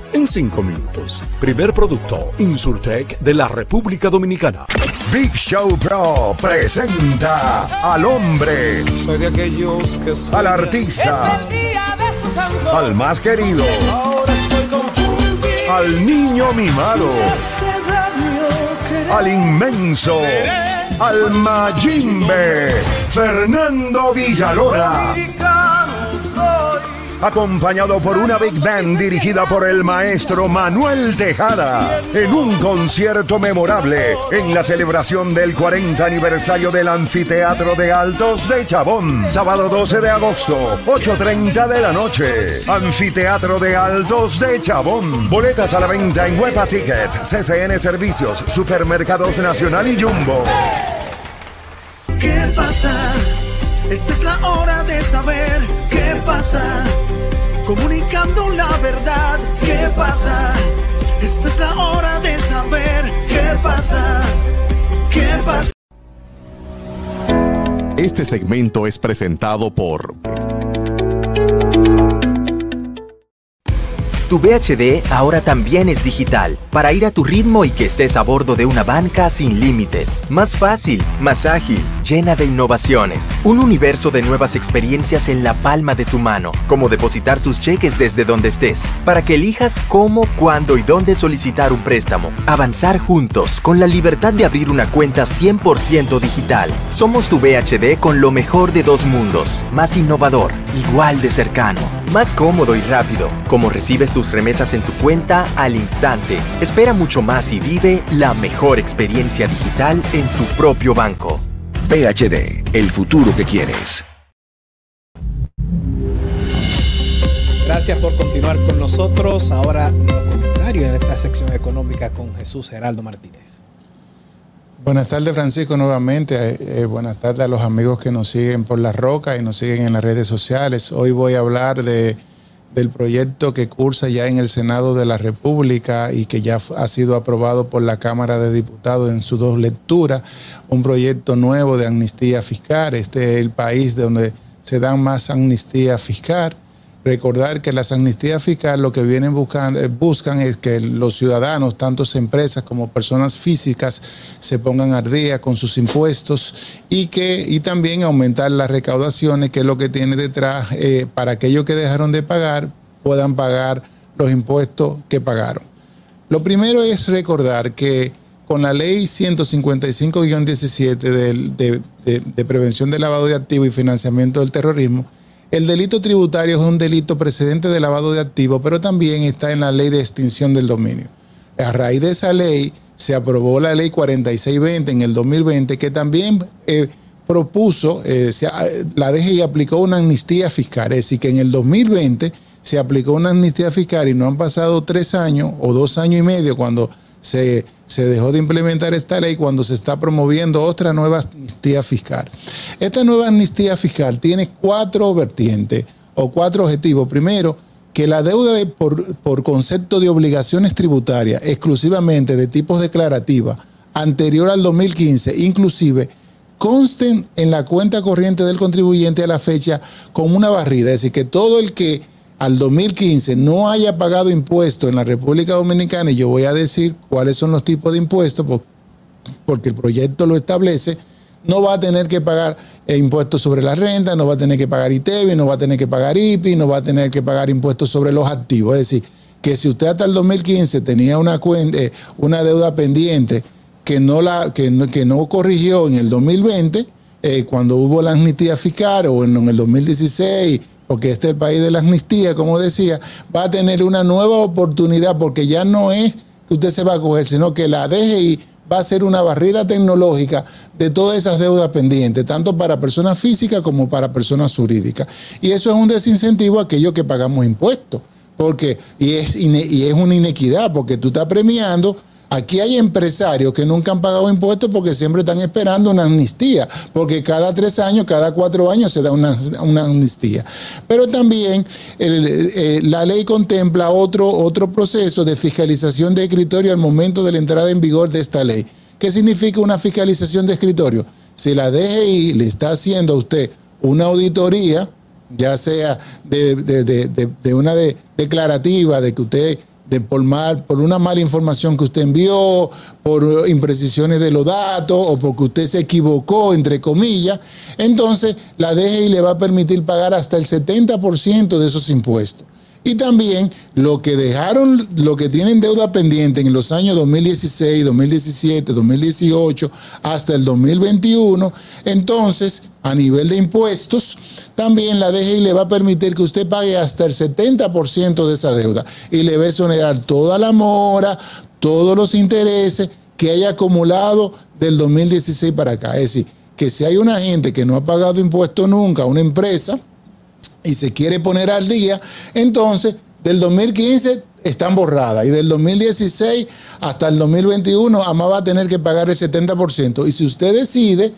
en 5 minutos. Primer producto, Insurtech de la República Dominicana. Big Show Pro presenta al hombre, Soy de aquellos que soy al artista, al más querido, al niño mimado, al inmenso, al Mayimbe, Fernando Villalona. Acompañado por una big band dirigida por el maestro Manuel Tejada, en un concierto memorable en la celebración del 40 aniversario del Anfiteatro de Altos de Chabón, sábado 12 de agosto, 8.30 de la noche. Anfiteatro de Altos de Chabón. Boletas a la venta en Huepa Tickets, CCN Servicios, Supermercados Nacional y Jumbo. ¿Qué pasa? Esta es la hora de saber qué pasa. Comunicando la verdad, ¿qué pasa? Esta es la hora de saber qué pasa. ¿Qué pasa? Este segmento es presentado por Tu VHD ahora también es digital, para ir a tu ritmo y que estés a bordo de una banca sin límites. Más fácil, más ágil, llena de innovaciones. Un universo de nuevas experiencias en la palma de tu mano, como depositar tus cheques desde donde estés, para que elijas cómo, cuándo y dónde solicitar un préstamo. Avanzar juntos, con la libertad de abrir una cuenta 100% digital. Somos tu VHD con lo mejor de dos mundos, más innovador, igual de cercano, más cómodo y rápido, como recibes tus remesas en tu cuenta al instante. Espera mucho más y vive la mejor experiencia digital en tu propio banco. PHD, el futuro que quieres. Gracias por continuar con nosotros. Ahora los comentarios en esta sección económica con Jesús Geraldo Martínez. Buenas tardes, Francisco, nuevamente. Eh, eh, buenas tardes a los amigos que nos siguen por la roca y nos siguen en las redes sociales. Hoy voy a hablar de, del proyecto que cursa ya en el Senado de la República y que ya ha sido aprobado por la Cámara de Diputados en sus dos lecturas. Un proyecto nuevo de amnistía fiscal. Este es el país donde se dan más amnistía fiscal. Recordar que las amnistías fiscales lo que vienen buscando, eh, buscan es que los ciudadanos, tanto empresas como personas físicas, se pongan al con sus impuestos y que y también aumentar las recaudaciones, que es lo que tiene detrás eh, para aquellos que dejaron de pagar puedan pagar los impuestos que pagaron. Lo primero es recordar que con la ley 155-17 del- de, de- de prevención del lavado de activos y financiamiento del terrorismo, el delito tributario es un delito precedente de lavado de activos, pero también está en la ley de extinción del dominio. A raíz de esa ley se aprobó la ley 4620 en el 2020, que también eh, propuso, eh, se ha- la DGI aplicó una amnistía fiscal, es decir, que en el 2020 se aplicó una amnistía fiscal y no han pasado tres años o dos años y medio cuando se, se dejó de implementar esta ley, cuando se está promoviendo otra nueva amnistía fiscal. Esta nueva amnistía fiscal tiene cuatro vertientes o cuatro objetivos. Primero, que la deuda de- por, por concepto de obligaciones tributarias exclusivamente de tipos declarativas anterior al 2015, inclusive, consten en la cuenta corriente del contribuyente a la fecha con una barrida. Es decir, que todo el que al 2015 no haya pagado impuestos en la República Dominicana, y yo voy a decir cuáles son los tipos de impuestos, por- porque el proyecto lo establece, no va a tener que pagar eh, impuestos sobre la renta, no va a tener que pagar ITEVI, no va a tener que pagar IPI, no va a tener que pagar impuestos sobre los activos. Es decir, que si usted hasta el 2015 tenía eh, una deuda pendiente que no, la, que, no, que no corrigió en el 2020, eh, cuando hubo la amnistía fiscal o en, en el 2016, porque este es el país de la amnistía, como decía, va a tener una nueva oportunidad porque ya no es que usted se va a coger, sino que la DGI va a ser una barrera tecnológica de todas esas deudas pendientes, tanto para personas físicas como para personas jurídicas. Y eso es un desincentivo a aquellos que pagamos impuestos, porque, y es, y es una inequidad, porque tú estás premiando Aquí hay empresarios que nunca han pagado impuestos porque siempre están esperando una amnistía, porque cada tres años, cada cuatro años se da una, amnistía. Pero también eh, la ley contempla otro, otro proceso de fiscalización de escritorio al momento de la entrada en vigor de esta ley. ¿Qué significa una fiscalización de escritorio? Si la DGI le está haciendo a usted una auditoría, ya sea de, una de- declarativa de que usted de por, mal, por una mala información que usted envió, por imprecisiones de los datos o porque usted se equivocó, entre comillas, entonces la DGI le va a permitir pagar hasta el 70% de esos impuestos. Y también lo que dejaron, lo que tienen deuda pendiente en los años 2016, 2017, 2018 hasta el 2021, entonces a nivel de impuestos, también la DGI le va a permitir que usted pague hasta el 70% de esa deuda. Y le va a exonerar toda la mora, todos los intereses que haya acumulado del 2016 para acá. Es decir, que si hay una gente que no ha pagado impuestos nunca, una empresa, y se quiere poner al día, entonces del 2015 están borradas. Y del 2016 hasta el 2021 AMA va a tener que pagar el 70% y si usted decide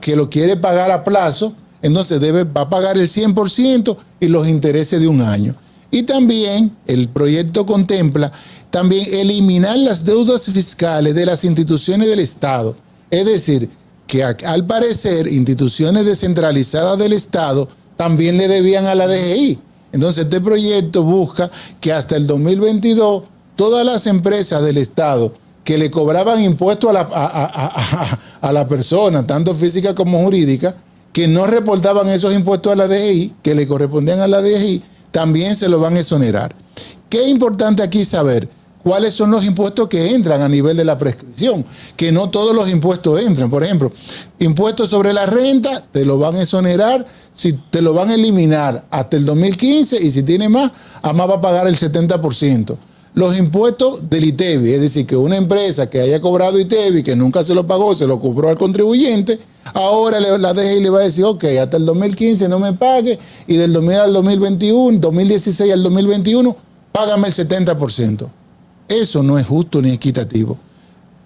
que lo quiere pagar a plazo, entonces debe, va a pagar el 100% y los intereses de un año. Y también el proyecto contempla también eliminar las deudas fiscales de las instituciones del Estado. Es decir, que al parecer instituciones descentralizadas del Estado también le debían a la DGI. Entonces este proyecto busca que hasta el 2022 todas las empresas del Estado que le cobraban impuestos a la, a- a- a- la persona, tanto física como jurídica, que no reportaban esos impuestos a la DGI, que le correspondían a la DGI, también se lo van a exonerar. ¿Qué importante aquí saber? ¿Cuáles son los impuestos que entran a nivel de la prescripción? Que no todos los impuestos entran. Por ejemplo, impuestos sobre la renta te lo van a exonerar, si te lo van a eliminar hasta el 2015 y si tiene más, AMA va a pagar el 70%. Los impuestos del ITEBI, es decir, que una empresa que haya cobrado ITEBI, que nunca se lo pagó, se lo cobró al contribuyente, ahora la DGI le va a decir, ok, hasta el 2015 no me pague y del 2000 al 2021, 2016 al 2021, págame el 70%. Eso no es justo ni equitativo.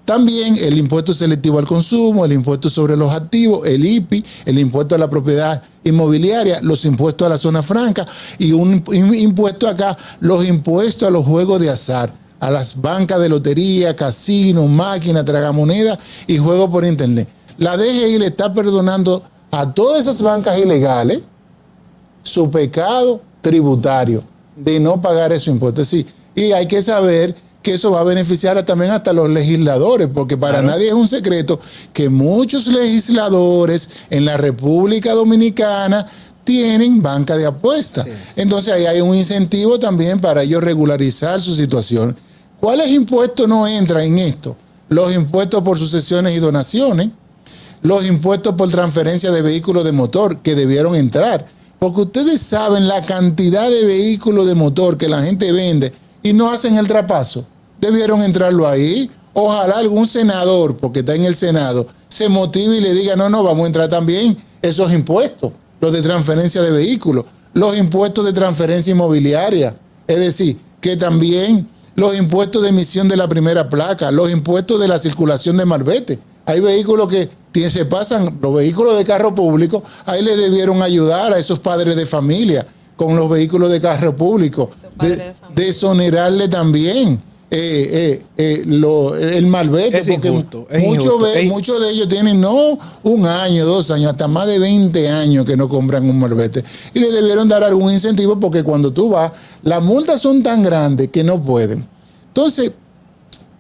También el impuesto selectivo al consumo, el impuesto sobre los activos, el IPI, el impuesto a la propiedad inmobiliaria, los impuestos a la zona franca y un im- impuesto acá, los impuestos a los juegos de azar, a las bancas de lotería, casinos, máquinas, tragamonedas y juegos por internet. La DGI le está perdonando a todas esas bancas ilegales su pecado tributario de no pagar esos impuestos. Y hay que saber que eso va a beneficiar a- también hasta los legisladores, porque para Claro. nadie es un secreto que muchos legisladores en la República Dominicana tienen banca de apuestas. Entonces ahí hay un incentivo también para ellos regularizar su situación. ¿Cuáles impuestos no entran en esto? Los impuestos por sucesiones y donaciones, los impuestos por transferencia de vehículos de motor que debieron entrar. Porque ustedes saben la cantidad de vehículos de motor que la gente vende y no hacen el trapazo. Debieron entrarlo ahí. Ojalá algún senador, porque está en el Senado, se motive y le diga, no, no, vamos a entrar también esos impuestos, los de transferencia de vehículos, los impuestos de transferencia inmobiliaria. Es decir, que también los impuestos de emisión de la primera placa, los impuestos de la circulación de marbete. Hay vehículos que se pasan, los vehículos de carro público, ahí le debieron ayudar a esos padres de familia con los vehículos de carro público, de, desonerarle también eh, eh, eh, lo- el malvete. Es porque injusto, es muchos injusto. ve- Es- muchos de ellos tienen no un año, dos años, hasta más de 20 años que no compran un malvete. Y le debieron dar algún incentivo porque cuando tú vas, las multas son tan grandes que no pueden. Entonces,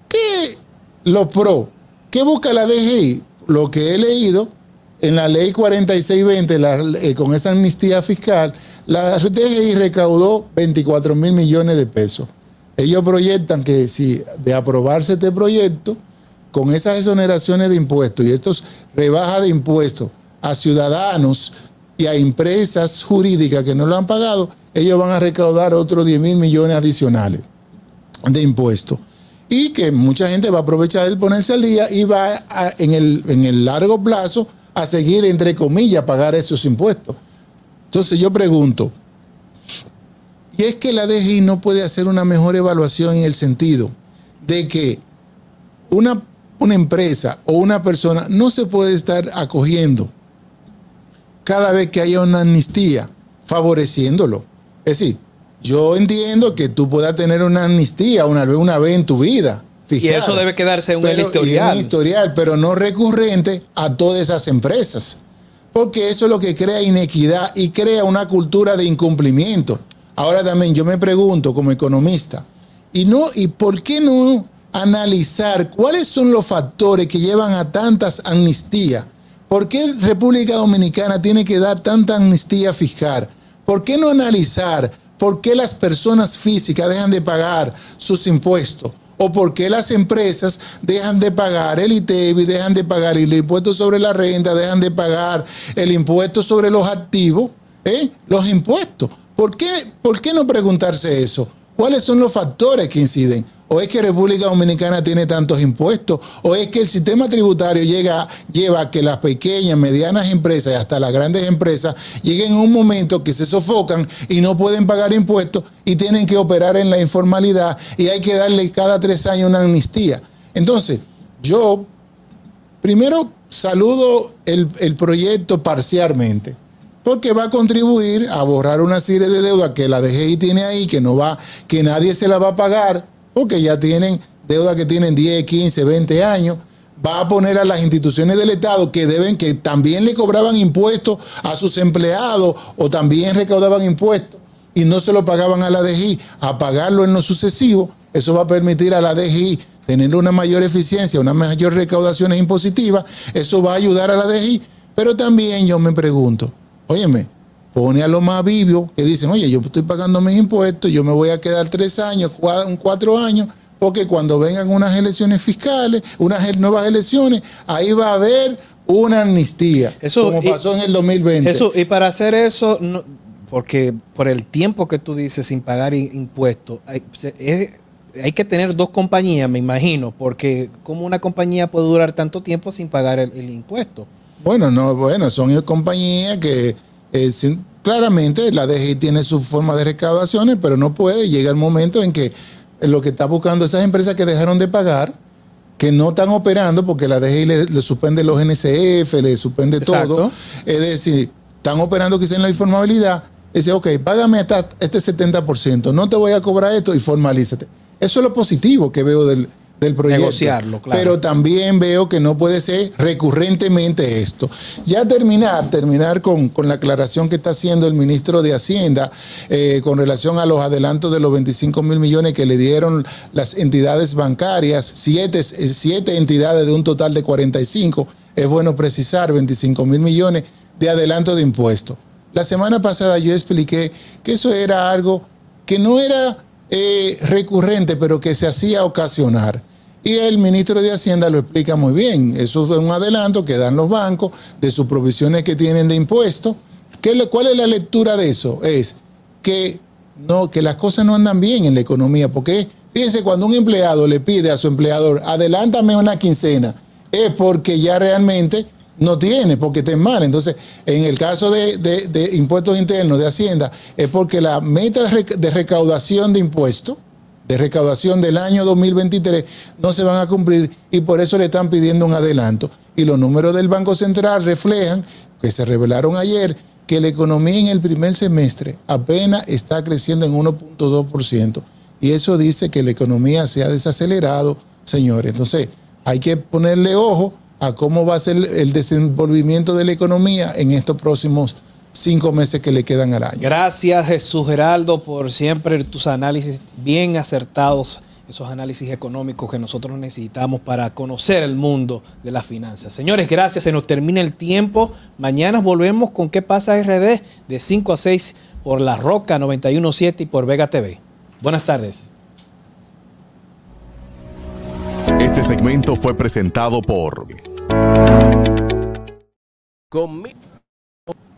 ¿qué los pro? ¿Qué busca la DGI? Lo que he leído en la ley 4620, la- eh, con esa amnistía fiscal, la DGI recaudó 24 mil millones de pesos. Ellos proyectan que si de aprobarse este proyecto, con esas exoneraciones de impuestos y estos rebajas de impuestos a ciudadanos y a empresas jurídicas que no lo han pagado, ellos van a recaudar otros 10 mil millones adicionales de impuestos. Y que mucha gente va a aprovechar de ponerse al día y va en, el, en el largo plazo a seguir, entre comillas, pagar esos impuestos. Entonces yo pregunto, ¿y es que la DGI no puede hacer una mejor evaluación en el sentido de que una, una empresa o una persona no se puede estar acogiendo cada vez que haya una amnistía, favoreciéndolo. Es decir, yo entiendo que tú puedas tener una amnistía una vez, una vez en tu vida. Y eso debe quedarse en un pero, y historial. un historial, pero no recurrente a todas esas empresas. Porque eso es lo que crea inequidad y crea una cultura de incumplimiento. Ahora también yo me pregunto como economista, ¿y, no, ¿y por qué no analizar cuáles son los factores que llevan a tantas amnistías? ¿Por qué República Dominicana tiene que dar tanta amnistía fiscal? ¿Por qué no analizar por qué las personas físicas dejan de pagar sus impuestos? ¿O por qué las empresas dejan de pagar el ITEVI, dejan de pagar el impuesto sobre la renta, dejan de pagar el impuesto sobre los activos? ¿eh? Los impuestos. ¿Por qué, ¿Por qué no preguntarse eso? ¿Cuáles son los factores que inciden? ¿O es que República Dominicana tiene tantos impuestos? ¿O es que el sistema tributario llega, lleva a que las pequeñas, medianas empresas y hasta las grandes empresas lleguen a un momento que se sofocan y no pueden pagar impuestos y tienen que operar en la informalidad y hay que darle cada tres años una amnistía? Entonces, yo primero saludo el, el proyecto parcialmente porque va a contribuir a borrar una serie de deudas que la DGI tiene ahí, que no va, que nadie se la va a pagar, porque ya tienen deudas que tienen 10, 15, 20 años. Va a poner a las instituciones del Estado que deben, que también le cobraban impuestos a sus empleados o también recaudaban impuestos y no se lo pagaban a la DGI, a pagarlo en lo sucesivo. Eso va a permitir a la DGI tener una mayor eficiencia, una mayor recaudación impositiva. Eso va a ayudar a la DGI. Pero también yo me pregunto, óyeme, pone a los más vivios que dicen, oye, yo estoy pagando mis impuestos, yo me voy a quedar tres años, cuatro, años, porque cuando vengan unas elecciones fiscales, unas nuevas elecciones, ahí va a haber una amnistía, Eso, como y- pasó en el 2020. Eso, y para hacer eso, no- porque por el tiempo que tú dices sin pagar impuestos, hay, se- es- hay que tener dos compañías, me imagino, porque ¿cómo una compañía puede durar tanto tiempo sin pagar el, el impuesto? Bueno, no, bueno, son compañías que eh, sin- claramente la DGI tiene su forma de recaudaciones, pero no puede. Llega el momento en que lo que está buscando esas empresas que dejaron de pagar, que no están operando porque la DGI le, le suspende los NCF, le suspende Exacto. todo. Es decir, están operando quizá en la informabilidad. Dice, ok, págame hasta este 70%, no te voy a cobrar esto y formalízate. Eso es lo positivo que veo del, del proyecto. Negociarlo, claro. Pero también veo que no puede ser recurrentemente esto. Ya terminar, terminar con, con la aclaración que está haciendo el ministro de Hacienda eh, con relación a los adelantos de los 25 mil millones que le dieron las entidades bancarias, siete, eh, siete entidades de un total de 45. Es bueno precisar 25 mil millones de adelanto de impuestos. La semana pasada yo expliqué que eso era algo que no era eh, recurrente, pero que se hacía ocasionar. Y el ministro de Hacienda lo explica muy bien. Eso es un adelanto que dan los bancos de sus provisiones que tienen de impuestos. ¿Qué ¿Cuál es la lectura de eso? Es que, no, que las cosas no andan bien en la economía. Porque fíjense, cuando un empleado le pide a su empleador, adelántame una quincena, es porque ya realmente no tiene, porque está mal. Entonces, en el caso de, de- de impuestos internos de Hacienda, es porque la meta de recaudación de impuestos, de recaudación del año 2023, no se van a cumplir y por eso le están pidiendo un adelanto. Y los números del Banco Central reflejan, que se revelaron ayer, que la economía en el primer semestre apenas está creciendo en 1.2%. Y eso dice que la economía se ha desacelerado, señores. Entonces, hay que ponerle ojo a cómo va a ser el desenvolvimiento de la economía en estos próximos cinco meses que le quedan al año. Gracias Jesús Geraldo por siempre tus análisis bien acertados, esos análisis económicos que nosotros necesitamos para conocer el mundo de las finanzas. Señores, gracias, se nos termina el tiempo. Mañana volvemos con qué pasa RD de 5 a 6 por La Roca 917 y por Vega TV. Buenas tardes. Este segmento fue presentado por Con mil,